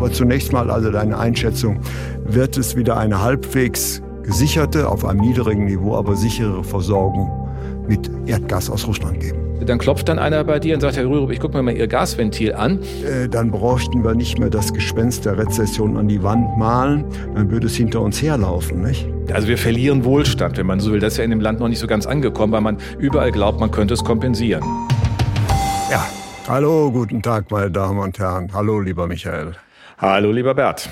Aber zunächst mal also deine Einschätzung, wird es wieder eine halbwegs gesicherte, auf einem niedrigen Niveau, aber sichere Versorgung mit Erdgas aus Russland geben? Dann klopft dann einer bei dir und sagt, Herr Rürup, ich gucke mir mal Ihr Gasventil an. Äh, dann bräuchten wir nicht mehr das Gespenst der Rezession an die Wand malen, dann würde es hinter uns herlaufen, nicht? Also wir verlieren Wohlstand, wenn man so will. Das ist ja in dem Land noch nicht so ganz angekommen, weil man überall glaubt, man könnte es kompensieren. Ja, hallo, guten Tag, meine Damen und Herren. Hallo, lieber Michael. Hallo, lieber Bert.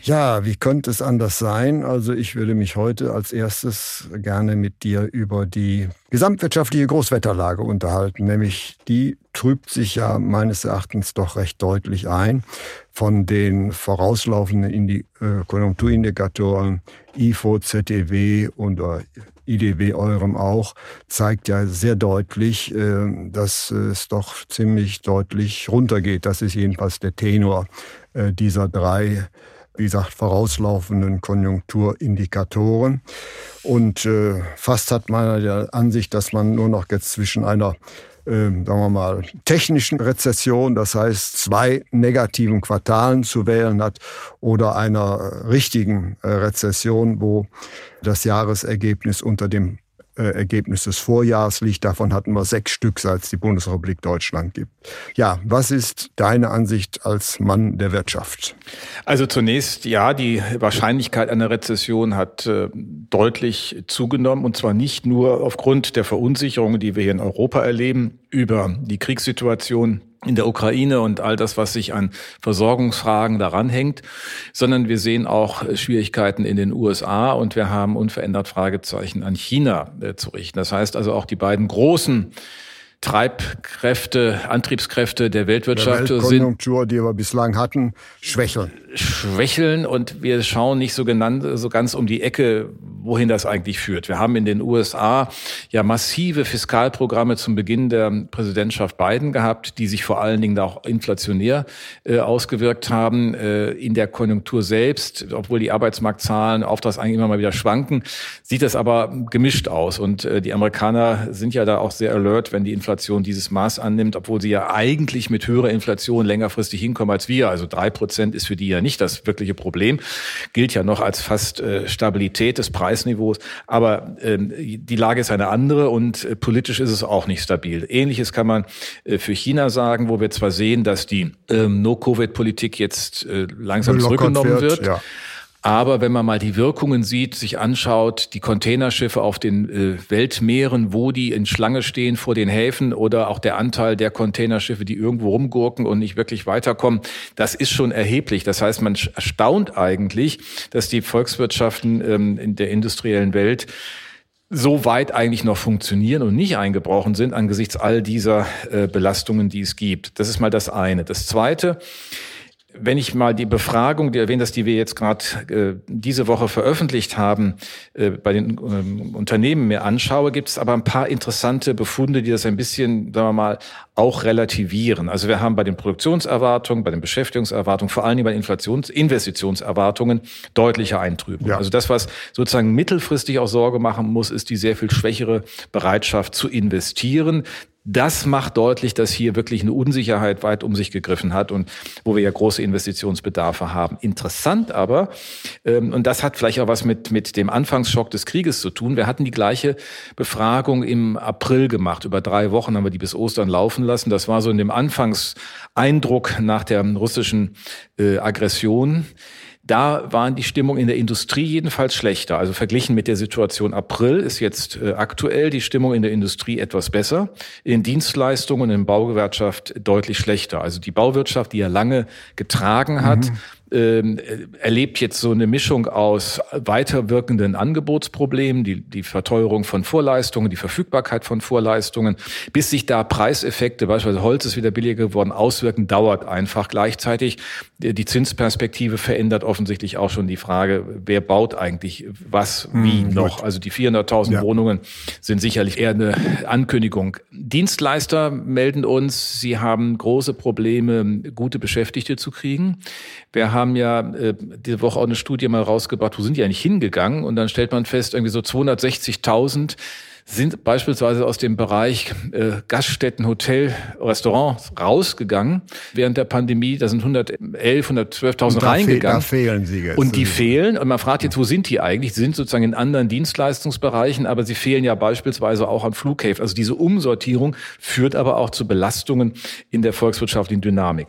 Ja, wie könnte es anders sein? Also ich würde mich heute als erstes gerne mit dir über die gesamtwirtschaftliche Großwetterlage unterhalten, nämlich die trübt sich ja meines Erachtens doch recht deutlich ein. Von den vorauslaufenden äh, Konjunkturindikatoren IFO, ZDW und IDW eurem auch, zeigt ja sehr deutlich, äh, dass es doch ziemlich deutlich runtergeht. Das ist jedenfalls der Tenor äh, dieser drei wie gesagt, vorauslaufenden Konjunkturindikatoren. Und äh, fast hat man der Ansicht, dass man nur noch jetzt zwischen einer sagen wir mal, technischen Rezession, das heißt zwei negativen Quartalen zu wählen hat, oder einer richtigen äh, Rezession, wo das Jahresergebnis unter dem Ergebnis des Vorjahres liegt. Davon hatten wir sechs Stück, seit es die Bundesrepublik Deutschland gibt. Ja, was ist deine Ansicht als Mann der Wirtschaft? Also zunächst, ja, die Wahrscheinlichkeit einer Rezession hat äh, deutlich zugenommen und zwar nicht nur aufgrund der Verunsicherungen, die wir hier in Europa erleben, über die Kriegssituation in der Ukraine und all das, was sich an Versorgungsfragen daran hängt, sondern wir sehen auch Schwierigkeiten in den USA und wir haben unverändert Fragezeichen an China äh, zu richten. Das heißt also auch die beiden großen Treibkräfte, Antriebskräfte der Weltwirtschaft der Weltkonjunktur, sind, die wir bislang hatten, schwächeln. Schwächeln und wir schauen nicht so genannt, so ganz um die Ecke, wohin das eigentlich führt. Wir haben in den USA ja massive Fiskalprogramme zum Beginn der Präsidentschaft Biden gehabt, die sich vor allen Dingen da auch inflationär äh, ausgewirkt haben. Äh, in der Konjunktur selbst, obwohl die Arbeitsmarktzahlen, Auftragseingänge immer mal wieder schwanken, sieht das aber gemischt aus. Und äh, die Amerikaner sind ja da auch sehr alert, wenn die Inflation dieses Maß annimmt, obwohl sie ja eigentlich mit höherer Inflation längerfristig hinkommen als wir. Also drei Prozent ist für die ja nicht das wirkliche Problem. Gilt ja noch als fast äh, Stabilität des Preisniveaus. Aber ähm, die Lage ist eine andere und äh, politisch ist es auch nicht stabil. Ähnliches kann man äh, für China sagen, wo wir zwar sehen, dass die ähm, No-Covid-Politik jetzt äh, langsam zurückgenommen wird. wird ja. Aber wenn man mal die Wirkungen sieht, sich anschaut, die Containerschiffe auf den äh, Weltmeeren, wo die in Schlange stehen vor den Häfen oder auch der Anteil der Containerschiffe, die irgendwo rumgurken und nicht wirklich weiterkommen, das ist schon erheblich. Das heißt, man erstaunt eigentlich, dass die Volkswirtschaften ähm, in der industriellen Welt so weit eigentlich noch funktionieren und nicht eingebrochen sind angesichts all dieser äh, Belastungen, die es gibt. Das ist mal das eine. Das zweite, wenn ich mal die Befragung, die erwähnt das, die wir jetzt gerade äh, diese Woche veröffentlicht haben, äh, bei den ähm, Unternehmen mir anschaue, gibt es aber ein paar interessante Befunde, die das ein bisschen, sagen wir mal, auch relativieren. Also wir haben bei den Produktionserwartungen, bei den Beschäftigungserwartungen, vor allem bei den Inflations Investitionserwartungen deutliche Eintrübung. Ja. Also das, was sozusagen mittelfristig auch Sorge machen muss, ist die sehr viel schwächere Bereitschaft zu investieren das macht deutlich, dass hier wirklich eine Unsicherheit weit um sich gegriffen hat und wo wir ja große Investitionsbedarfe haben. Interessant aber, ähm, und das hat vielleicht auch was mit, mit dem Anfangsschock des Krieges zu tun, wir hatten die gleiche Befragung im April gemacht. Über drei Wochen haben wir die bis Ostern laufen lassen. Das war so in dem Anfangseindruck nach der russischen äh, Aggression. Da waren die Stimmung in der Industrie jedenfalls schlechter. Also verglichen mit der Situation April ist jetzt äh, aktuell die Stimmung in der Industrie etwas besser. In Dienstleistungen und in Baugewerkschaft deutlich schlechter. Also die Bauwirtschaft, die ja lange getragen hat, mhm erlebt jetzt so eine Mischung aus weiterwirkenden Angebotsproblemen, die, die Verteuerung von Vorleistungen, die Verfügbarkeit von Vorleistungen, bis sich da Preiseffekte, beispielsweise Holz ist wieder billiger geworden, auswirken, dauert einfach. Gleichzeitig die Zinsperspektive verändert offensichtlich auch schon die Frage, wer baut eigentlich was, wie hm, noch. Also die 400.000 ja. Wohnungen sind sicherlich eher eine Ankündigung. Dienstleister melden uns, sie haben große Probleme, gute Beschäftigte zu kriegen. Wir haben ja äh, diese Woche auch eine Studie mal rausgebracht, wo sind die eigentlich hingegangen? Und dann stellt man fest, irgendwie so 260.000 sind beispielsweise aus dem Bereich äh, Gaststätten, Hotel, Restaurants rausgegangen während der Pandemie. Da sind 111, 112.000 reingegangen. da fehlen sie jetzt. Und die fehlen. Und man fragt jetzt, wo sind die eigentlich? Sie sind sozusagen in anderen Dienstleistungsbereichen, aber sie fehlen ja beispielsweise auch an Flughäfen. Also diese Umsortierung führt aber auch zu Belastungen in der volkswirtschaftlichen Dynamik.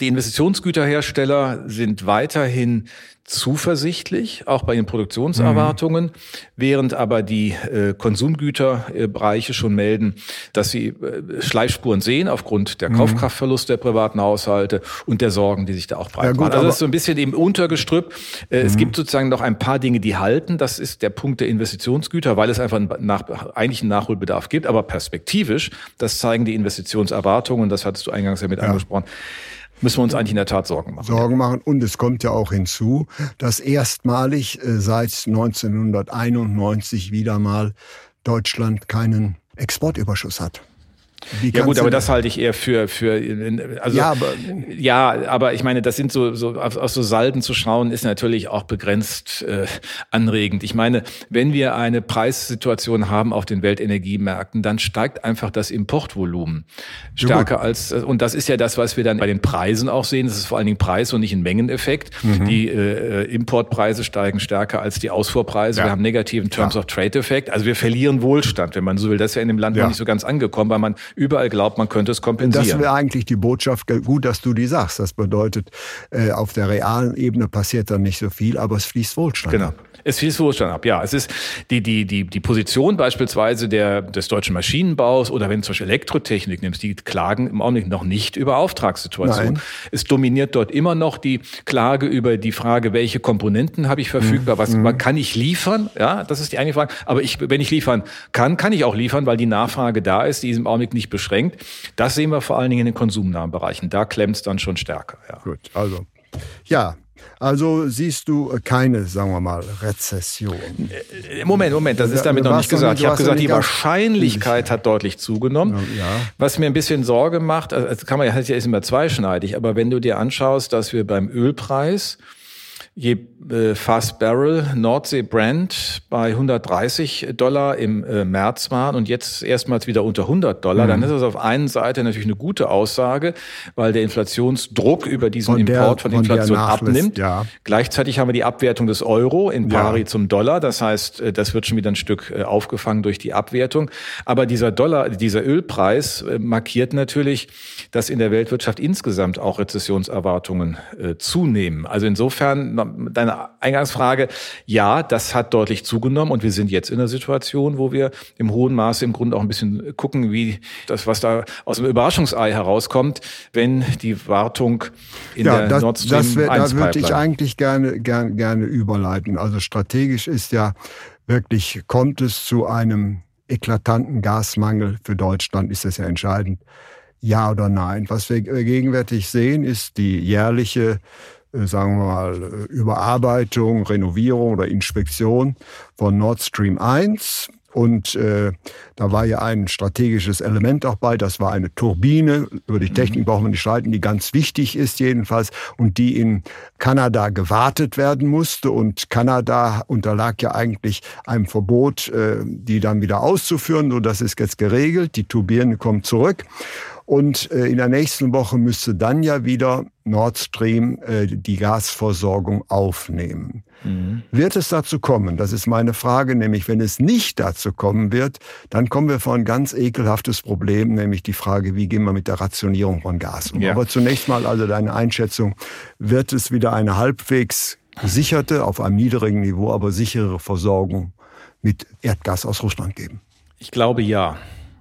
die Investitionsgüterhersteller sind weiterhin zuversichtlich, auch bei den Produktionserwartungen, mhm. während aber die äh, Konsumgüterbereiche schon melden, dass sie äh, Schleifspuren sehen aufgrund der mhm. Kaufkraftverluste der privaten Haushalte und der Sorgen, die sich da auch breit ja, gut, Also das ist so ein bisschen im Untergestrüpp. Äh, mhm. Es gibt sozusagen noch ein paar Dinge, die halten. Das ist der Punkt der Investitionsgüter, weil es einfach einen nach, eigentlich einen Nachholbedarf gibt. Aber perspektivisch, das zeigen die Investitionserwartungen, das hattest du eingangs ja mit ja. angesprochen, müssen wir uns eigentlich in der Tat Sorgen machen. Sorgen machen. Und es kommt ja auch hinzu, dass erstmalig äh, seit 1991 wieder mal Deutschland keinen Exportüberschuss hat ja gut, aber das halte ich eher für für also ja, aber, ja, aber ich meine, das sind so so aus so Salden zu schauen ist natürlich auch begrenzt äh, anregend. Ich meine, wenn wir eine Preissituation haben auf den Weltenergiemärkten, dann steigt einfach das Importvolumen stärker ja, als und das ist ja das, was wir dann bei den Preisen auch sehen. Das ist vor allen Dingen Preis und nicht ein Mengeneffekt. Mhm. Die äh, Importpreise steigen stärker als die Ausfuhrpreise. Ja. Wir haben negativen Terms of Trade Effekt. Also wir verlieren Wohlstand, wenn man so will. Das ist ja in dem Land noch nicht so ganz angekommen, weil man überall glaubt, man könnte es kompensieren. Das wäre eigentlich die Botschaft, gut, dass du die sagst. Das bedeutet, äh, auf der realen Ebene passiert dann nicht so viel, aber es fließt Wohlstand. Genau. Es fließt Wohlstand ab, ja. Es ist die, die, die, die Position beispielsweise der, des deutschen Maschinenbaus oder wenn du zum Beispiel Elektrotechnik nimmst, die klagen im Augenblick noch nicht über Auftragssituationen. Nein. Es dominiert dort immer noch die Klage über die Frage, welche Komponenten habe ich verfügbar, was mhm. kann ich liefern? Ja, das ist die eine Frage. Aber ich, wenn ich liefern kann, kann ich auch liefern, weil die Nachfrage da ist, die ist im Augenblick nicht beschränkt. Das sehen wir vor allen Dingen in den konsumnahen Bereichen. Da klemmt es dann schon stärker. Ja. Gut, also ja, also siehst du keine, sagen wir mal, Rezession. Äh, Moment, Moment, das ist damit noch nicht gesagt. Ich habe gesagt, die Wahrscheinlichkeit hat deutlich zugenommen. Ja. Was mir ein bisschen Sorge macht, also kann man ja, ist ja immer zweischneidig, aber wenn du dir anschaust, dass wir beim Ölpreis je äh, Fast Barrel Nordsee Brand bei 130 Dollar im äh, März waren und jetzt erstmals wieder unter 100 Dollar, mhm. dann ist das auf einen Seite natürlich eine gute Aussage, weil der Inflationsdruck über diesen von der, Import von, von Inflation abnimmt. Ja. Gleichzeitig haben wir die Abwertung des Euro in pari ja. zum Dollar, das heißt, äh, das wird schon wieder ein Stück äh, aufgefangen durch die Abwertung. Aber dieser Dollar, dieser Ölpreis äh, markiert natürlich, dass in der Weltwirtschaft insgesamt auch Rezessionserwartungen äh, zunehmen. Also insofern deine Eingangsfrage, ja, das hat deutlich zugenommen und wir sind jetzt in einer Situation, wo wir im hohen Maße im Grunde auch ein bisschen gucken, wie das, was da aus dem Überraschungsei herauskommt, wenn die Wartung in ja, der das, Nord Stream das wär, Da würde ich eigentlich gerne, gerne, gerne überleiten. Also strategisch ist ja wirklich, kommt es zu einem eklatanten Gasmangel für Deutschland, ist das ja entscheidend. Ja oder nein? Was wir gegenwärtig sehen, ist die jährliche äh, sagen wir mal, äh, Überarbeitung, Renovierung oder Inspektion von Nord Stream 1. Und äh, da war ja ein strategisches Element auch bei, das war eine Turbine, über die Technik brauchen wir nicht streiten, die ganz wichtig ist jedenfalls und die in Kanada gewartet werden musste. Und Kanada unterlag ja eigentlich einem Verbot, äh, die dann wieder auszuführen. So, das ist jetzt geregelt, die Turbine kommt zurück. Und äh, in der nächsten Woche müsste dann ja wieder Nord Stream äh, die Gasversorgung aufnehmen. Mhm. Wird es dazu kommen? Das ist meine Frage, nämlich wenn es nicht dazu kommen wird, dann kommen wir vor ein ganz ekelhaftes Problem, nämlich die Frage, wie gehen wir mit der Rationierung von Gas um. Ja. Aber zunächst mal also deine Einschätzung, wird es wieder eine halbwegs gesicherte, auf einem niedrigen Niveau, aber sichere Versorgung mit Erdgas aus Russland geben? Ich glaube ja.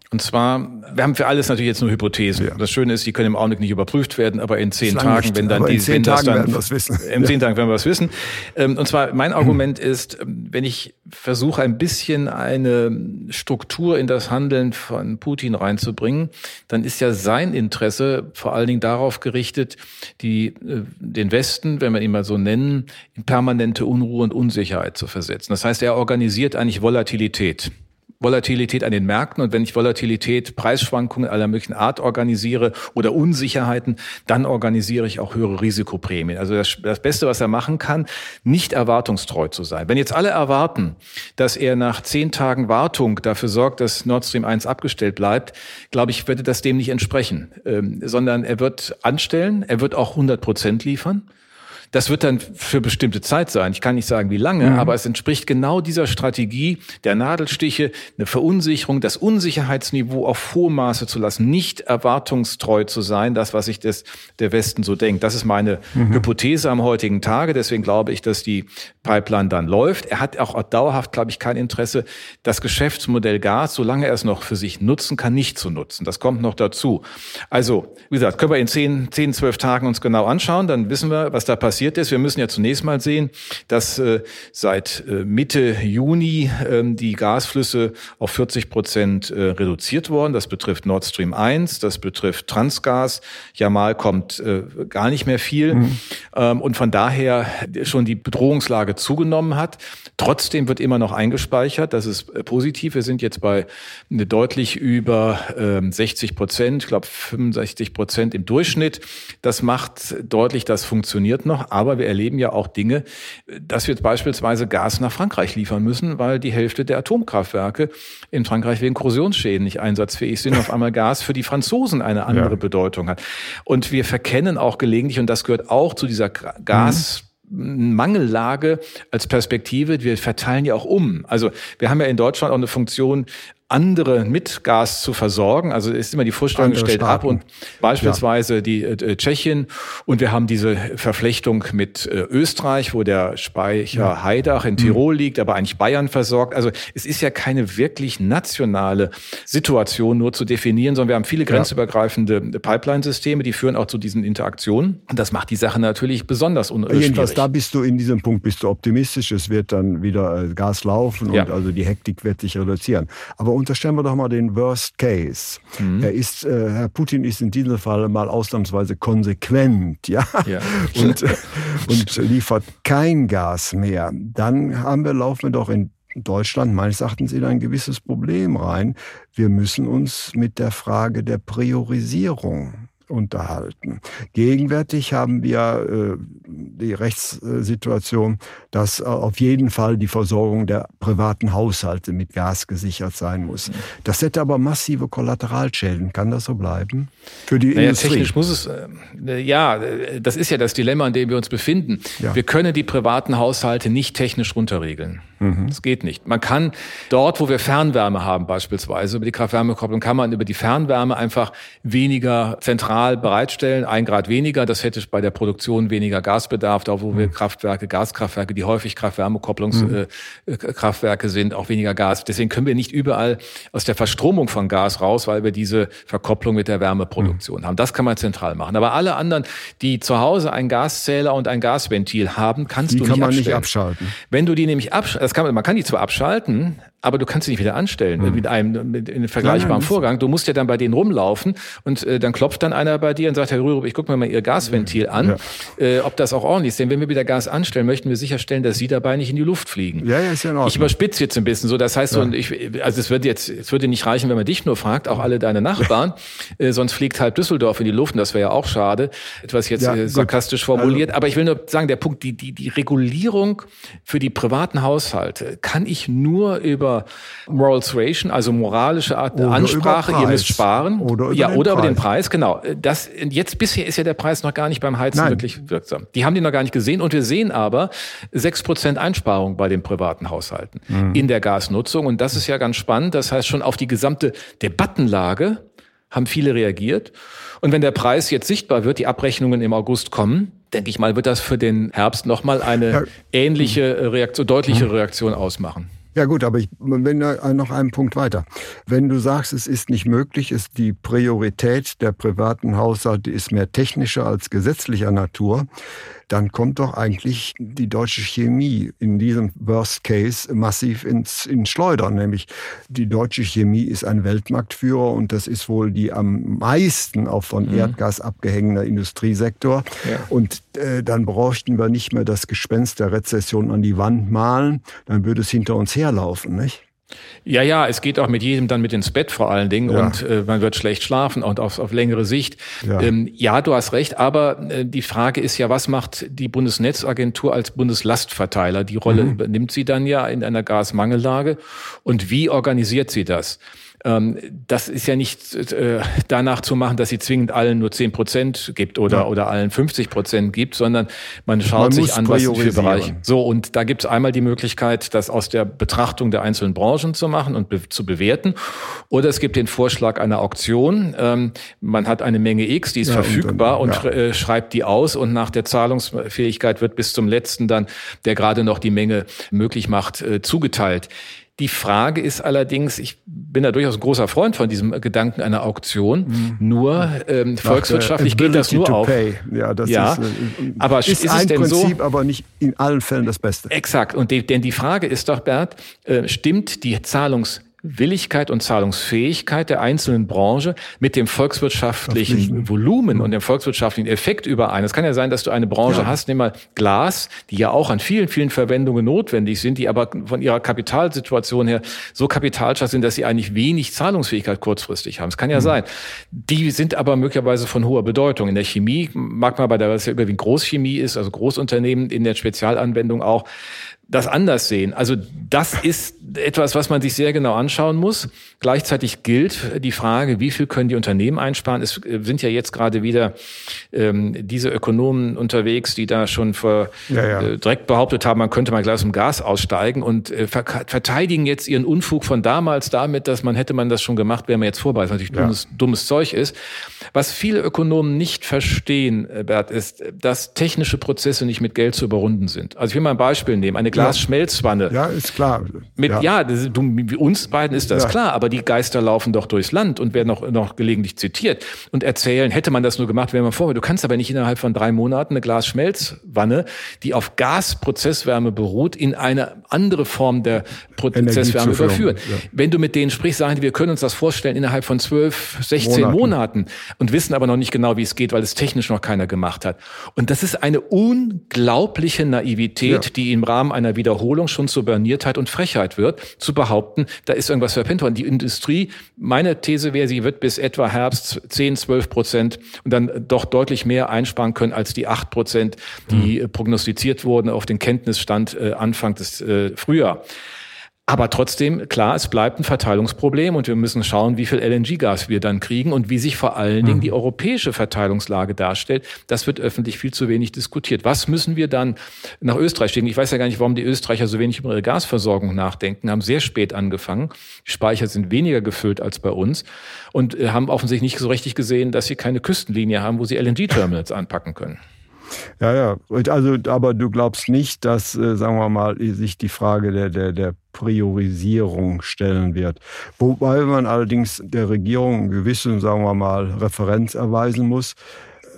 Und zwar, wir haben für alles natürlich jetzt nur Hypothesen. Ja. Das Schöne ist, die können im Augenblick nicht überprüft werden, aber in zehn Tagen, nicht, wenn dann die, wenn das dann, werden wir es wissen. In zehn Tagen werden wir es wissen. Ähm, und zwar, mein Argument ist, ähm, wenn ich versuche, ein bisschen eine Struktur in das Handeln von Putin reinzubringen, dann ist ja sein Interesse vor allen Dingen darauf gerichtet, die, äh, den Westen, wenn wir ihn mal so nennen, in permanente Unruhe und Unsicherheit zu versetzen. Das heißt, er organisiert eigentlich Volatilität. Volatilität an den Märkten und wenn ich Volatilität, Preisschwankungen aller möglichen Art organisiere oder Unsicherheiten, dann organisiere ich auch höhere Risikoprämien. Also das, das Beste, was er machen kann, nicht erwartungstreu zu sein. Wenn jetzt alle erwarten, dass er nach zehn Tagen Wartung dafür sorgt, dass Nord Stream 1 abgestellt bleibt, glaube ich, würde das dem nicht entsprechen, ähm, sondern er wird anstellen, er wird auch 100 Prozent liefern. Das wird dann für bestimmte Zeit sein. Ich kann nicht sagen, wie lange, mhm. aber es entspricht genau dieser Strategie der Nadelstiche, eine Verunsicherung, das Unsicherheitsniveau auf hohem Maße zu lassen, nicht erwartungstreu zu sein, das, was sich das, der Westen so denkt. Das ist meine mhm. Hypothese am heutigen Tage. Deswegen glaube ich, dass die Pipeline dann läuft. Er hat auch dauerhaft, glaube ich, kein Interesse, das Geschäftsmodell Gas, solange er es noch für sich nutzen kann, nicht zu nutzen. Das kommt noch dazu. Also, wie gesagt, können wir in zehn, zehn, zwölf Tagen uns genau anschauen, dann wissen wir, was da passiert passiert ist. Wir müssen ja zunächst mal sehen, dass äh, seit äh, Mitte Juni äh, die Gasflüsse auf 40 Prozent äh, reduziert worden. Das betrifft Nord Stream 1, das betrifft Transgas. Jamal kommt gar nicht mehr viel. Mhm. Ähm, und von daher schon die Bedrohungslage zugenommen hat. Trotzdem wird immer noch eingespeichert. Das ist positiv. Wir sind jetzt bei deutlich über äh, 60 Prozent, ich glaube 65 Prozent im Durchschnitt. Das macht deutlich, das funktioniert noch aber wir erleben ja auch Dinge, dass wir jetzt beispielsweise Gas nach Frankreich liefern müssen, weil die Hälfte der Atomkraftwerke in Frankreich wegen Korrosionsschäden nicht einsatzfähig sind, auf einmal Gas für die Franzosen eine andere ja. Bedeutung hat. Und wir verkennen auch gelegentlich, und das gehört auch zu dieser Gas- Mangellage als Perspektive. Wir verteilen ja auch um. Also wir haben ja in Deutschland auch eine Funktion andere mit Gas zu versorgen. Also ist immer die Vorstellung andere stellt Staaten. ab und beispielsweise ja. die äh, Tschechien und wir haben diese Verflechtung mit äh, Österreich, wo der Speicher ja. Heidach in Tirol mhm. liegt, aber eigentlich Bayern versorgt. Also es ist ja keine wirklich nationale Situation nur zu definieren, sondern wir haben viele grenzübergreifende Pipeline-Systeme, die führen auch zu diesen Interaktionen und das macht die Sache natürlich besonders unschwierig. Jedenfalls da bist du in diesem Punkt bist du optimistisch, es wird dann wieder äh, Gas laufen und also die Hektik wird sich reduzieren. Aber unterstellen wir doch mal den Worst Case. Mhm. Er ist, äh, Herr Putin ist in diesem Fall mal ausnahmsweise konsequent, ja, ja. und, und liefert kein Gas mehr. Dann haben wir, laufen wir doch in Deutschland meines Erachtens in ein gewisses Problem rein. Wir müssen uns mit der Frage der Priorisierung unterhalten. Gegenwärtig haben wir äh, die Rechtssituation, dass äh, auf jeden Fall die Versorgung der privaten Haushalte mit Gas gesichert sein muss. Das hätte aber massive Kollateralschäden. Kann das so bleiben? Für die naja, Industrie? Technisch muss es, äh, ja, das ist ja das Dilemma, in dem wir uns befinden. Ja. Wir können die privaten Haushalte nicht technisch runterregeln. Mhm. Das geht nicht. Man kann dort, wo wir Fernwärme haben beispielsweise, über die Kraft-Wärme-Kopplung kann man über die Fernwärme einfach weniger zentral bereitstellen, ein Grad weniger. Das hätte bei der Produktion weniger Gasbedarf, da wo mhm. wir Kraftwerke, Gaskraftwerke, die häufig Kraft-Wärme-Kopplungskraftwerke mhm. äh, sind, auch weniger Gas. Deswegen können wir nicht überall aus der Verstromung von Gas raus, weil wir diese Verkopplung mit der Wärmeproduktion mhm. haben. Das kann man zentral machen. Aber alle anderen, die zu Hause einen Gaszähler und ein Gasventil haben, kannst die du kann nicht, man nicht abschalten. Wenn du die nämlich abschalten, das kann man, man kann die zwar abschalten, aber du kannst sie nicht wieder anstellen mhm. mit einem mit einem vergleichbaren nein, Vorgang. Du musst ja dann bei denen rumlaufen und äh, dann klopft dann einer bei dir und sagt, Herr Rürup, ich gucke mir mal Ihr Gasventil an, ja. äh, ob das auch ordentlich ist. Denn wenn wir wieder Gas anstellen, möchten wir sicherstellen, dass Sie dabei nicht in die Luft fliegen. Ja, ja, ist ja in Ordnung. Ich überspitze jetzt ein bisschen so. Das heißt, ja. so, ich, also es wird jetzt, es würde nicht reichen, wenn man dich nur fragt, auch alle deine Nachbarn, äh, sonst fliegt halb Düsseldorf in die Luft und das wäre ja auch schade. Etwas jetzt ja, äh, sarkastisch formuliert. Also, aber ich will nur sagen, der Punkt, die, die, die Regulierung für die privaten Haushalte kann ich nur über Moral Suasion, also moralische Art oder Ansprache, ihr müsst sparen. Oder über ja, den oder Preis. über den Preis, genau. Das, jetzt bisher ist ja der Preis noch gar nicht beim Heizen Nein. wirklich wirksam. Die haben die noch gar nicht gesehen und wir sehen aber sechs Prozent Einsparung bei den privaten Haushalten mhm. in der Gasnutzung und das ist ja ganz spannend. Das heißt schon auf die gesamte Debattenlage haben viele reagiert. Und wenn der Preis jetzt sichtbar wird, die Abrechnungen im August kommen, denke ich mal, wird das für den Herbst nochmal eine ähnliche Reaktion, deutliche mhm. Reaktion ausmachen. Ja gut, aber ich bin noch einen Punkt weiter. Wenn du sagst, es ist nicht möglich, ist die Priorität der privaten Haushalte ist mehr technischer als gesetzlicher Natur, dann kommt doch eigentlich die deutsche Chemie in diesem Worst Case massiv ins, ins Schleudern. Nämlich die deutsche Chemie ist ein Weltmarktführer und das ist wohl die am meisten auch von mhm. Erdgas abgehängene Industriesektor. Ja. Und äh, dann bräuchten wir nicht mehr das Gespenst der Rezession an die Wand malen, dann würde es hinter uns herlaufen, nicht? Ja, ja, es geht auch mit jedem dann mit ins Bett vor allen Dingen ja. und äh, man wird schlecht schlafen und auf, auf längere Sicht. Ja. Ähm, ja, du hast recht, aber äh, die Frage ist ja, was macht die Bundesnetzagentur als Bundeslastverteiler? Die Rolle mhm. übernimmt sie dann ja in einer Gasmangellage und wie organisiert sie das? Ähm, das ist ja nicht äh, danach zu machen, dass sie zwingend allen nur 10 Prozent gibt oder, ja. oder allen 50 Prozent gibt, sondern man schaut man sich an, was für Bereiche. So, und da gibt es einmal die Möglichkeit, das aus der Betrachtung der einzelnen Branchen zu machen und be zu bewerten. Oder es gibt den Vorschlag einer Auktion. Ähm, man hat eine Menge X, die ist ja, verfügbar und, dann, ja. und äh, schreibt die aus und nach der Zahlungsfähigkeit wird bis zum letzten dann, der gerade noch die Menge möglich macht, äh, zugeteilt. Die Frage ist allerdings, ich bin da durchaus ein großer Freund von diesem Gedanken einer Auktion. Mhm. Nur ähm, volkswirtschaftlich geht das nur auf. Ja, das ja, ist, äh, aber ist, ist ein Prinzip, so? aber nicht in allen Fällen das Beste. Exakt. Und die, denn die Frage ist doch, Bert, äh, stimmt die Zahlungs Willigkeit und Zahlungsfähigkeit der einzelnen Branche mit dem volkswirtschaftlichen Volumen und dem volkswirtschaftlichen Effekt überein. Es kann ja sein, dass du eine Branche ja. hast, nimm mal Glas, die ja auch an vielen, vielen Verwendungen notwendig sind, die aber von ihrer Kapitalsituation her so kapitalstark sind, dass sie eigentlich wenig Zahlungsfähigkeit kurzfristig haben. Es kann ja mhm. sein. Die sind aber möglicherweise von hoher Bedeutung. In der Chemie mag man bei der, was ja überwiegend Großchemie ist, also Großunternehmen in der Spezialanwendung auch, das anders sehen. Also das ist etwas, was man sich sehr genau anschauen muss. Gleichzeitig gilt die Frage, wie viel können die Unternehmen einsparen? Es äh, sind ja jetzt gerade wieder ähm, diese Ökonomen unterwegs, die da schon vor, ja, ja. Äh, direkt behauptet haben, man könnte mal gleich aus dem Gas aussteigen und äh, verteidigen jetzt ihren Unfug von damals damit, dass man hätte man das schon gemacht, wäre man jetzt vorbei. Was natürlich ja. dummes, dummes Zeug ist. Was viele Ökonomen nicht verstehen, äh, Bert, ist, dass technische Prozesse nicht mit Geld zu überrunden sind. Also ich will mal ein Beispiel nehmen. Eine Glasschmelzwanne. Ja, ist klar. Mit, ja, ja das, du, uns beiden ist das ja. klar, aber die Geister laufen doch durchs Land und werden auch noch gelegentlich zitiert und erzählen, hätte man das nur gemacht, wäre man vorher. Du kannst aber nicht innerhalb von drei Monaten eine Glasschmelzwanne, die auf Gasprozesswärme beruht, in eine andere Form der Prozesswärme überführen. Ja. Wenn du mit denen sprichst, sagen die, wir können uns das vorstellen innerhalb von zwölf, 16 Monaten. Monaten und wissen aber noch nicht genau, wie es geht, weil es technisch noch keiner gemacht hat. Und das ist eine unglaubliche Naivität, die im Rahmen einer einer Wiederholung schon zur Berniertheit und Frechheit wird, zu behaupten, da ist irgendwas verpennt worden. Die Industrie, meine These wäre, sie wird bis etwa Herbst 10, 12 Prozent und dann doch deutlich mehr einsparen können als die 8 Prozent, die mhm. prognostiziert wurden auf den Kenntnisstand äh, Anfang des äh, Frühjahr. Aber trotzdem, klar, es bleibt ein Verteilungsproblem und wir müssen schauen, wie viel LNG-Gas wir dann kriegen und wie sich vor allen Dingen mhm. die europäische Verteilungslage darstellt. Das wird öffentlich viel zu wenig diskutiert. Was müssen wir dann nach Österreich schicken? Ich weiß ja gar nicht, warum die Österreicher so wenig über ihre Gasversorgung nachdenken, haben sehr spät angefangen. Die Speicher sind weniger gefüllt als bei uns und äh, haben offensichtlich nicht so richtig gesehen, dass sie keine Küstenlinie haben, wo sie LNG-Terminals anpacken können. Ja, ja. Also, aber du glaubst nicht, dass, äh, sagen wir mal, sich die Frage der, der, der Priorisierung stellen wird. Wobei man allerdings der Regierung einen gewissen, sagen wir mal, Referenz erweisen muss.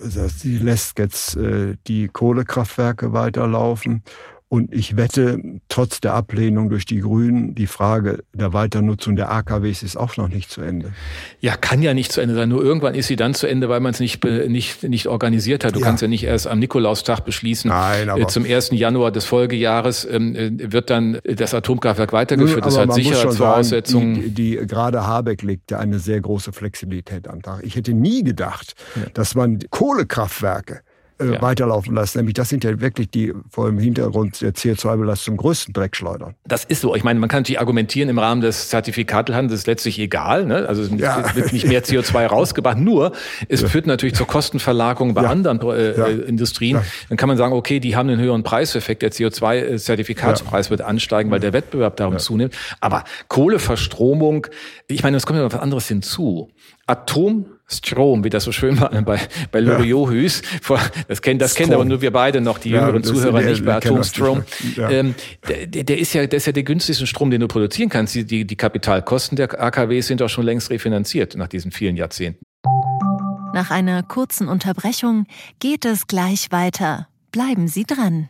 Sie lässt jetzt äh, die Kohlekraftwerke weiterlaufen Und ich wette, trotz der Ablehnung durch die Grünen, die Frage der Weiternutzung der AKWs ist auch noch nicht zu Ende. Ja, kann ja nicht zu Ende sein. Nur irgendwann ist sie dann zu Ende, weil man es nicht, nicht, nicht organisiert hat. Du ja. kannst ja nicht erst am Nikolaustag beschließen. Nein, aber zum 1. Januar des Folgejahres ähm, äh, wird dann das Atomkraftwerk weitergeführt. Das hat Sicherheitsvoraussetzungen. Die, die, gerade Habeck legte eine sehr große Flexibilität an Tag. Ich hätte nie gedacht, ja. dass man Kohlekraftwerke äh, ja. weiterlaufen lassen. Nämlich das sind ja wirklich die vor dem Hintergrund der CO2-Belastung größten Dreckschleudern. Das ist so. Ich meine, man kann natürlich argumentieren, im Rahmen des Zertifikathandels ist letztlich egal. Ne? Also es ja. wird nicht mehr CO2 rausgebracht. Nur, es ja. führt natürlich zur Kostenverlagerung bei anderen äh, äh, Industrien. Dann kann man sagen, okay, die haben einen höheren Preiseffekt. Der CO2-Zertifikatspreis wird ansteigen, weil der Wettbewerb darum zunimmt. Aber Kohleverstromung, ich meine, es kommt ja noch was anderes hinzu. Atomstrom, wie das so schön war bei, bei Loriot hieß. Das kennen, das kennen aber nur wir beide noch, die ja, jüngeren Zuhörer nicht bei Atomstrom. Ja. Ähm, der, der, ist ja, der ist ja der günstigste Strom, den du produzieren kannst. Die, die, die Kapitalkosten der AKWs sind auch schon längst refinanziert nach diesen vielen Jahrzehnten. Nach einer kurzen Unterbrechung geht es gleich weiter. Bleiben Sie dran.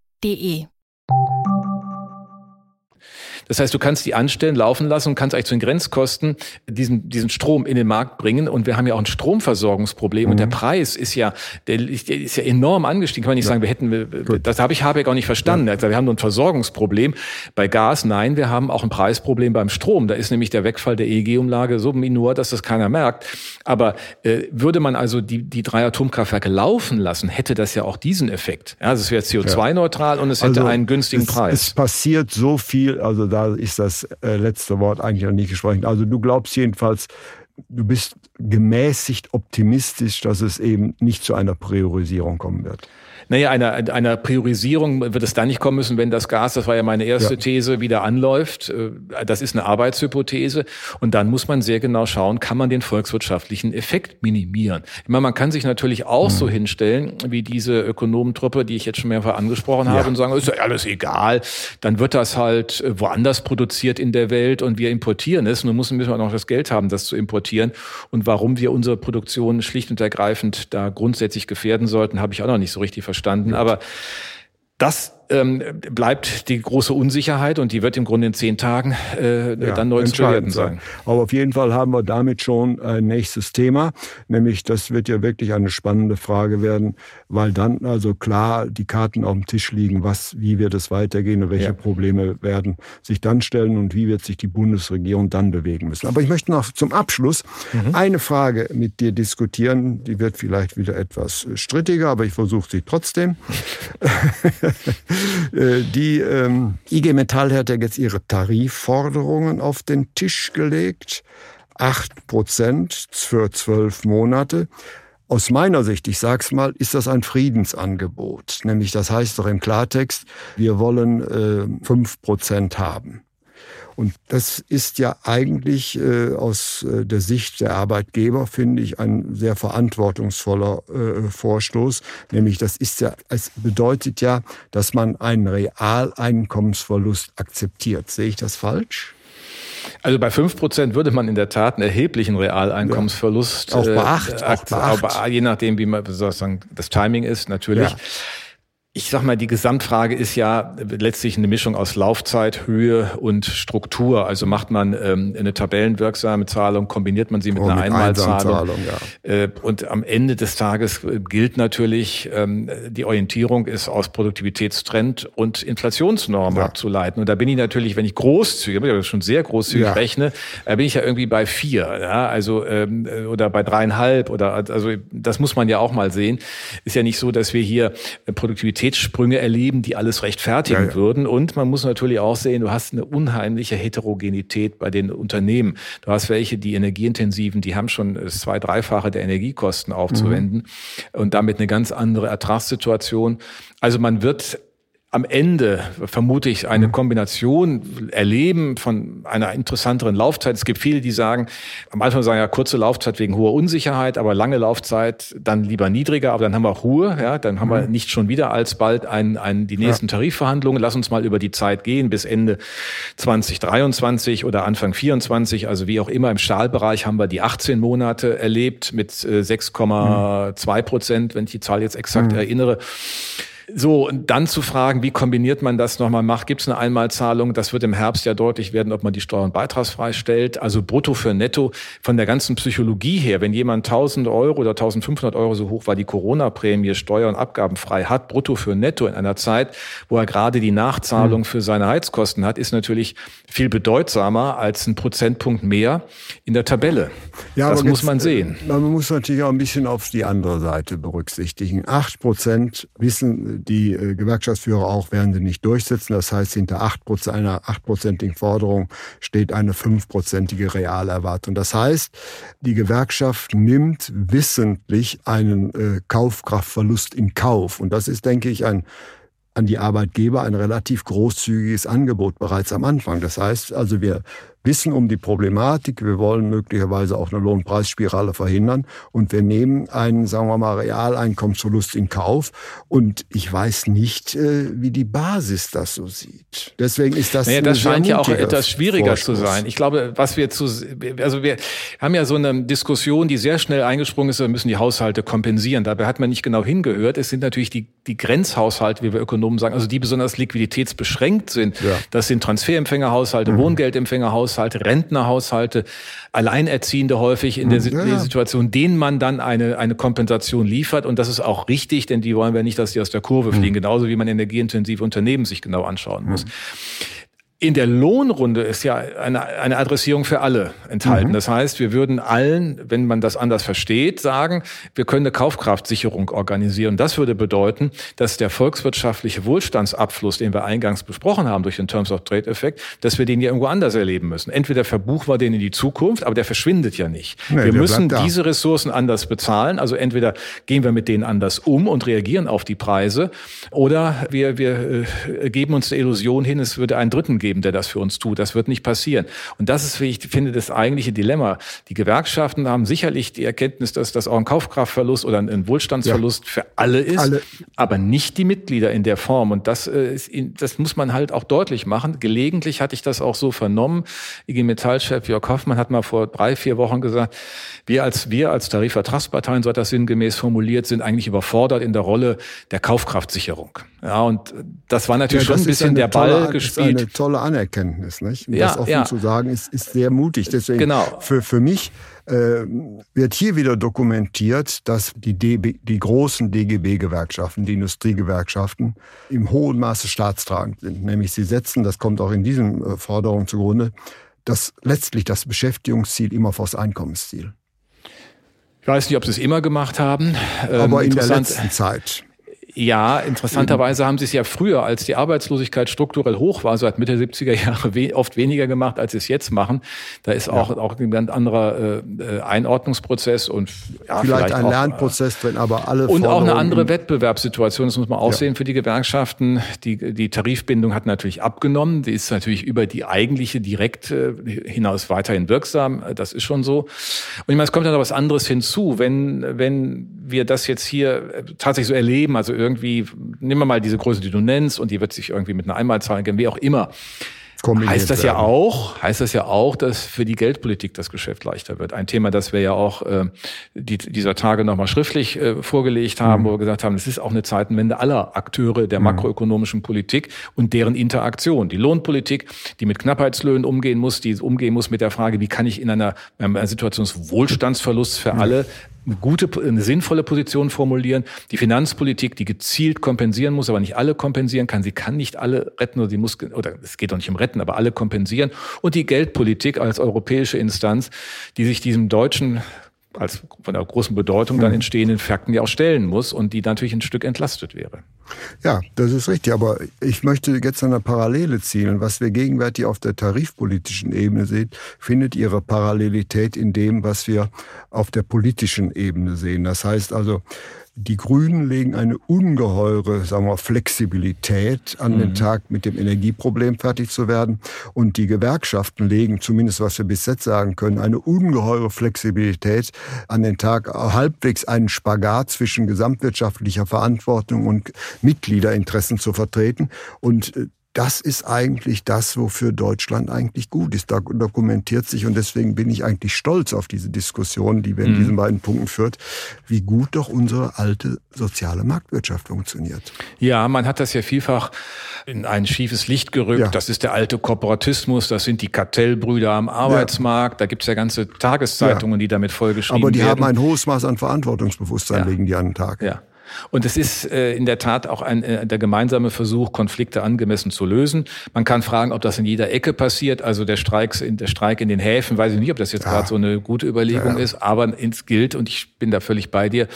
www.ftf.de. Das heißt, du kannst die anstellen, laufen lassen und kannst eigentlich zu den Grenzkosten diesen, diesen Strom in den Markt bringen. Und wir haben ja auch ein Stromversorgungsproblem. Mhm. Und der mhm. Preis ist ja, der, der, ist ja enorm angestiegen. Kann man nicht ja. sagen, wir hätten, Gut. das habe ich Habeck auch nicht verstanden. Ja. Wir haben nur ein Versorgungsproblem. Bei Gas, nein, wir haben auch ein Preisproblem beim Strom. Da ist nämlich der Wegfall der EEG-Umlage so minor, dass das keiner merkt. Aber äh, würde man also die, die drei Atomkraftwerke laufen lassen, hätte das ja auch diesen Effekt. Ja, also es wäre CO2-neutral und es hätte also einen günstigen es, Preis. Es passiert so viel, also da ist das äh, letzte Wort eigentlich noch nicht gesprochen. Also du glaubst jedenfalls, du bist gemäßigt optimistisch, dass es eben nicht zu einer Priorisierung kommen wird. Naja, einer, einer Priorisierung wird es dann nicht kommen müssen, wenn das Gas, das war ja meine erste ja. These, wieder anläuft. Äh, das ist eine Arbeitshypothese. Und dann muss man sehr genau schauen, kann man den volkswirtschaftlichen Effekt minimieren. Ich meine, man kann sich natürlich auch mhm. so hinstellen, wie diese Ökonomentruppe, die ich jetzt schon mehrfach angesprochen habe, ja. und sagen, ist ja alles egal. Dann wird das halt äh, woanders produziert in der Welt und wir importieren es. Nun müssen wir noch das Geld haben, das zu importieren. Und warum wir unsere Produktion schlicht und ergreifend da grundsätzlich gefährden sollten, habe ich auch noch nicht so richtig verstanden verstanden. Aber das ähm, bleibt die große Unsicherheit und die wird im Grunde in zehn Tagen äh, ja, dann neu bewerten sein. Aber auf jeden Fall haben wir damit schon ein nächstes Thema, nämlich das wird ja wirklich eine spannende Frage werden, weil dann also klar die Karten auf dem Tisch liegen, was, wie wird es weitergehen und welche ja. Probleme werden sich dann stellen und wie wird sich die Bundesregierung dann bewegen müssen. Aber ich möchte noch zum Abschluss mhm. eine Frage mit dir diskutieren, die wird vielleicht wieder etwas strittiger, aber ich versuche sie trotzdem. Äh, die ähm, IG Metall hat ja jetzt ihre Tarifforderungen auf den Tisch gelegt. Acht Prozent für zwölf Monate. Aus meiner Sicht, ich sag's mal, ist das ein Friedensangebot. Nämlich, das heißt doch im Klartext, wir wollen äh, fünf äh, Prozent haben. Und das ist ja eigentlich äh, aus äh, der Sicht der Arbeitgeber, finde ich, ein sehr verantwortungsvoller äh, Vorstoß. Nämlich, das ist ja, es bedeutet ja, dass man einen Realeinkommensverlust akzeptiert. Sehe ich das falsch? Also bei fünf Prozent würde man in der Tat einen erheblichen Realeinkommensverlust. Ja. Auch bei acht. Äh, auch bei acht. je nachdem, wie man sozusagen das Timing ist, natürlich. Ja. Ich sag mal, die Gesamtfrage ist ja letztlich eine Mischung aus Laufzeit, Höhe und Struktur. Also macht man ähm, eine tabellenwirksame Zahlung, kombiniert man sie mit oh, einer mit Einmalzahlung. Ja. Äh, und am Ende des Tages äh, gilt natürlich, ähm, die Orientierung ist aus Produktivitätstrend und Inflationsnorm ja. abzuleiten. Und da bin ich natürlich, wenn ich großzügig, ich schon sehr großzügig ja. rechne, da bin ich ja irgendwie bei vier, ja, also ähm, oder bei dreieinhalb oder also das muss man ja auch mal sehen. Ist ja nicht so, dass wir hier Produktivität Qualitätssprünge erleben, die alles rechtfertigen ja, ja. würden. Und man muss natürlich auch sehen, du hast eine unheimliche Heterogenität bei den Unternehmen. Du hast welche, die energieintensiven, die haben schon das zwei, dreifache der Energiekosten aufzuwenden mhm. und damit eine ganz andere Ertragssituation. Also man wird am Ende vermute ich eine mhm. Kombination erleben von einer interessanteren Laufzeit. Es gibt viele, die sagen, am Anfang sagen ja kurze Laufzeit wegen hoher Unsicherheit, aber lange Laufzeit dann lieber niedriger, aber dann haben wir Ruhe, ja, dann haben wir mhm. nicht schon wieder alsbald ein, ein, die nächsten. Tarifverhandlungen. Lass uns mal über die Zeit gehen bis Ende 2023 oder Anfang 24, also wie auch immer im Stahlbereich haben wir die 18 Monate erlebt mit 6,2 äh, Prozent, wenn ich die Zahl jetzt exakt mhm. erinnere. So, und dann zu fragen, wie kombiniert man das nochmal macht, gibt es eine Einmalzahlung? Das wird im Herbst ja deutlich werden, ob man die Steuern beitragsfrei stellt. Also brutto für netto von der ganzen Psychologie her, wenn jemand 1000 Euro oder 1500 Euro so hoch war, die Corona-Prämie Steuer- und Abgabenfrei hat, brutto für netto in einer Zeit, wo er gerade die Nachzahlung hm. für seine Heizkosten hat, ist natürlich viel bedeutsamer als ein Prozentpunkt mehr in der Tabelle. Ja, das muss jetzt, man sehen. Man muss natürlich auch ein bisschen auf die andere Seite berücksichtigen. Acht Prozent wissen die äh, Gewerkschaftsführer auch werden sie nicht durchsetzen. Das heißt, hinter 8%, einer achtprozentigen Forderung steht eine fünfprozentige Realerwartung. Das heißt, die Gewerkschaft nimmt wissentlich einen äh, Kaufkraftverlust in Kauf. Und das ist, denke ich, ein an die Arbeitgeber ein relativ großzügiges Angebot bereits am Anfang. Das heißt also, wir wissen um die Problematik, wir wollen möglicherweise auch eine Lohnpreisspirale verhindern und wir nehmen einen, sagen wir mal, Realeinkommensverlust in Kauf und ich weiß nicht, äh, wie die Basis das so sieht. Deswegen ist das naja, das scheint ja auch etwas schwieriger Vorstoß. zu sein. Ich glaube, was wir zu, also wir haben ja so eine Diskussion, die sehr schnell eingesprungen ist, wir müssen die Haushalte kompensieren. Dabei hat man nicht genau hingehört. Es sind natürlich die, die Grenzhaushalte, wie wir Ökonomen sagen, also die besonders liquiditätsbeschränkt sind. Ja. Das sind Transferempfängerhaushalte, mhm. Wohngeldempfängerhaushalte, Haushalte, Rentnerhaushalte, Alleinerziehende häufig in der, ja, ja. Situation, denen man dann eine, eine Kompensation liefert. Und das ist auch richtig, denn die wollen wir nicht, dass die aus der Kurve fliegen, mhm. genauso wie man energieintensive Unternehmen sich genau anschauen muss. Mhm. In der Lohnrunde ist ja eine, eine Adressierung für alle enthalten. Mhm. Das heißt, wir würden allen, wenn man das anders versteht, sagen, wir können eine Kaufkraftsicherung organisieren. Das würde bedeuten, dass der volkswirtschaftliche Wohlstandsabfluss, den wir eingangs besprochen haben durch den Terms of Trade Effekt, dass wir den ja irgendwo anders erleben müssen. Entweder verbuchen wir den in die Zukunft, aber der verschwindet ja nicht. Nee, wir müssen diese Ressourcen anders bezahlen. Also entweder gehen wir mit denen anders um und reagieren auf die Preise oder wir, wir äh, geben uns eine Illusion hin, es würde einen Dritten geben geben, der das für uns tut. Das wird nicht passieren. Und das ist, wie ich finde, das eigentliche Dilemma. Die Gewerkschaften haben sicherlich die Erkenntnis, dass das auch ein Kaufkraftverlust oder ein Wohlstandsverlust ja. für alle ist, alle. aber nicht die Mitglieder in der Form. Und das, äh, ist, das muss man halt auch deutlich machen. Gelegentlich hatte ich das auch so vernommen. IG Metall-Chef Jörg Hoffmann hat mal vor drei, vier Wochen gesagt, wir als, wir als Tarifvertragsparteien, so hat das sinngemäß formuliert, sind eigentlich überfordert in der Rolle der Kaufkraftsicherung. Ja, und das war natürlich ja, das schon ein bisschen der Ball tolle, gespielt. Eine tolle Anerkenntnis, nicht? Um ja, das offen ja. zu sagen, ist, ist sehr mutig. Deswegen genau. für, für mich äh, wird hier wieder dokumentiert, dass die, DB, die großen DGB-Gewerkschaften, die Industriegewerkschaften, im hohen Maße staatstragend sind. Nämlich sie setzen, das kommt auch in diesen äh, Forderungen zugrunde, dass letztlich das Beschäftigungsziel immer vor das Einkommensziel. Ich weiß nicht, ob sie es immer gemacht haben. Aber ähm, in der letzten Zeit. Ja, interessanterweise haben sie es ja früher, als die Arbeitslosigkeit strukturell hoch war, seit Mitte der 70er Jahre we oft weniger gemacht, als sie es jetzt machen. Da ist auch, ja. auch ein ganz anderer äh, Einordnungsprozess und ja, vielleicht, vielleicht ein auch, Lernprozess drin, aber alle und auch eine andere Wettbewerbssituation. Das muss man auch ja. sehen für die Gewerkschaften. Die, die Tarifbindung hat natürlich abgenommen. Die ist natürlich über die eigentliche direkt äh, hinaus weiterhin wirksam. Das ist schon so. Und ich meine, es kommt dann noch was anderes hinzu, wenn wenn wir das jetzt hier äh, tatsächlich so erleben, also irgendwie, nehmen wir mal diese Größe, die du nennst, und die wird sich irgendwie mit einer Einmalzahlung geben, wie auch immer heißt das ja auch, heißt das ja auch, dass für die Geldpolitik das Geschäft leichter wird. Ein Thema, das wir ja auch äh, die, dieser Tage nochmal schriftlich äh, vorgelegt haben, mhm. wo wir gesagt haben, es ist auch eine Zeitenwende aller Akteure der mhm. makroökonomischen Politik und deren Interaktion. Die Lohnpolitik, die mit Knappheitslöhnen umgehen muss, die umgehen muss mit der Frage, wie kann ich in einer, einer Situation des Wohlstandsverlusts für mhm. alle eine gute, eine sinnvolle Position formulieren. Die Finanzpolitik, die gezielt kompensieren muss, aber nicht alle kompensieren kann. Sie kann nicht alle retten oder sie muss, oder es geht doch nicht um retten, aber alle kompensieren. Und die Geldpolitik als europäische Instanz, die sich diesem deutschen als von der großen Bedeutung dann mhm. entstehenden Fakten ja auch stellen muss und die natürlich ein Stück entlastet wäre. Ja, das ist richtig. Aber ich möchte jetzt eine Parallele ziehen. Und was wir gegenwärtig auf der tarifpolitischen Ebene sehen, findet ihre Parallelität in dem, was wir auf der politischen Ebene sehen. Das heißt also, Die Grünen legen eine ungeheure sagen wir, Flexibilität an mhm. den Tag, mit dem Energieproblem fertig zu werden. Und die Gewerkschaften legen, zumindest was wir bis jetzt sagen können, eine ungeheure Flexibilität an den Tag, halbwegs einen Spagat zwischen gesamtwirtschaftlicher Verantwortung und Mitgliederinteressen zu vertreten. Und äh, das ist eigentlich das, wofür Deutschland eigentlich gut ist. Da dokumentiert sich und deswegen bin ich eigentlich stolz auf diese Diskussion, die wir in mhm. diesen beiden Punkten führt, wie gut doch unsere alte soziale Marktwirtschaft funktioniert. Ja, man hat das ja vielfach in ein schiefes Licht gerückt. Ja. Das ist der alte Korporatismus, das sind die Kartellbrüder am Arbeitsmarkt. Ja. Da gibt es ja ganze Tageszeitungen, ja. die damit vollgeschrieben werden. Aber die werden. haben ein hohes Maß an Verantwortungsbewusstsein, legen die an den Tag. Ja. Und es ist äh, in der Tat auch ein, äh, der gemeinsame Versuch, Konflikte angemessen zu lösen. Man kann fragen, ob das in jeder Ecke passiert. Also der Streik in, der Streik in den Häfen, weiß ich nicht, ob das jetzt ja. gerade so eine gute Überlegung ja, ja. ist, aber ins gilt, und ich bin da völlig bei dir,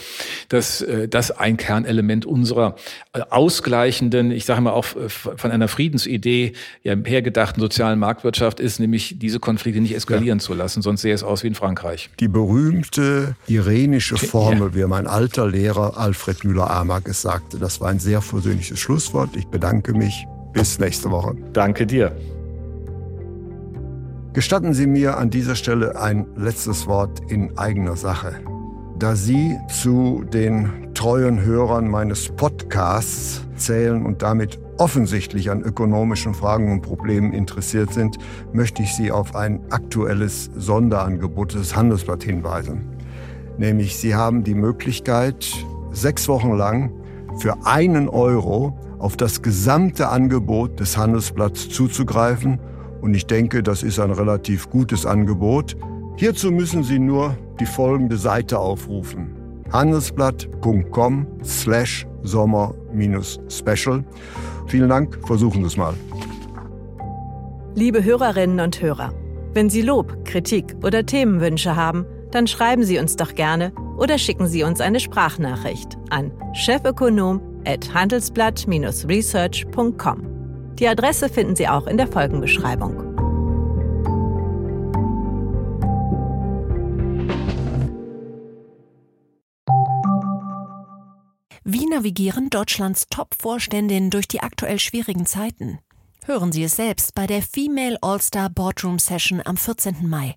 dass äh, das ein Kernelement unserer äh, ausgleichenden, ich sage mal auch äh, von einer Friedensidee ja, hergedachten sozialen Marktwirtschaft ist, nämlich diese Konflikte nicht eskalieren zu lassen, sonst sähe es aus wie in Frankreich. Die berühmte irenische Formel, wie mein alter Lehrer Alfred Müller-Amack gesagt. Das war ein sehr versöhnliches Schlusswort. Ich bedanke mich. Bis nächste Woche. Danke dir. Gestatten Sie mir an dieser Stelle ein letztes Wort in eigener Sache. Da Sie zu den treuen Hörern meines Podcasts zählen und damit offensichtlich an ökonomischen Fragen und Problemen interessiert sind, möchte ich Sie auf ein aktuelles Sonderangebot des Handelsblatt hinweisen. Nämlich Sie haben die Möglichkeit, sechs Wochen lang für einen Euro auf das gesamte Angebot des Handelsblatts zuzugreifen. Und ich denke, das ist ein relativ gutes Angebot. Hierzu müssen Sie nur die folgende Seite aufrufen. handelsblatt.com slash sommer-special. Vielen Dank, versuchen Sie es mal. Liebe Hörerinnen und Hörer, wenn Sie Lob, Kritik oder Themenwünsche haben, dann schreiben Sie uns doch gerne oder schicken Sie uns eine Sprachnachricht an chefökonom@handelsblatt-research.com. Die Adresse finden Sie auch in der Folgenbeschreibung. Wie navigieren Deutschlands Top-Vorständinnen durch die aktuell schwierigen Zeiten? Hören Sie es selbst bei der Female All-Star Boardroom Session am 14. Mai.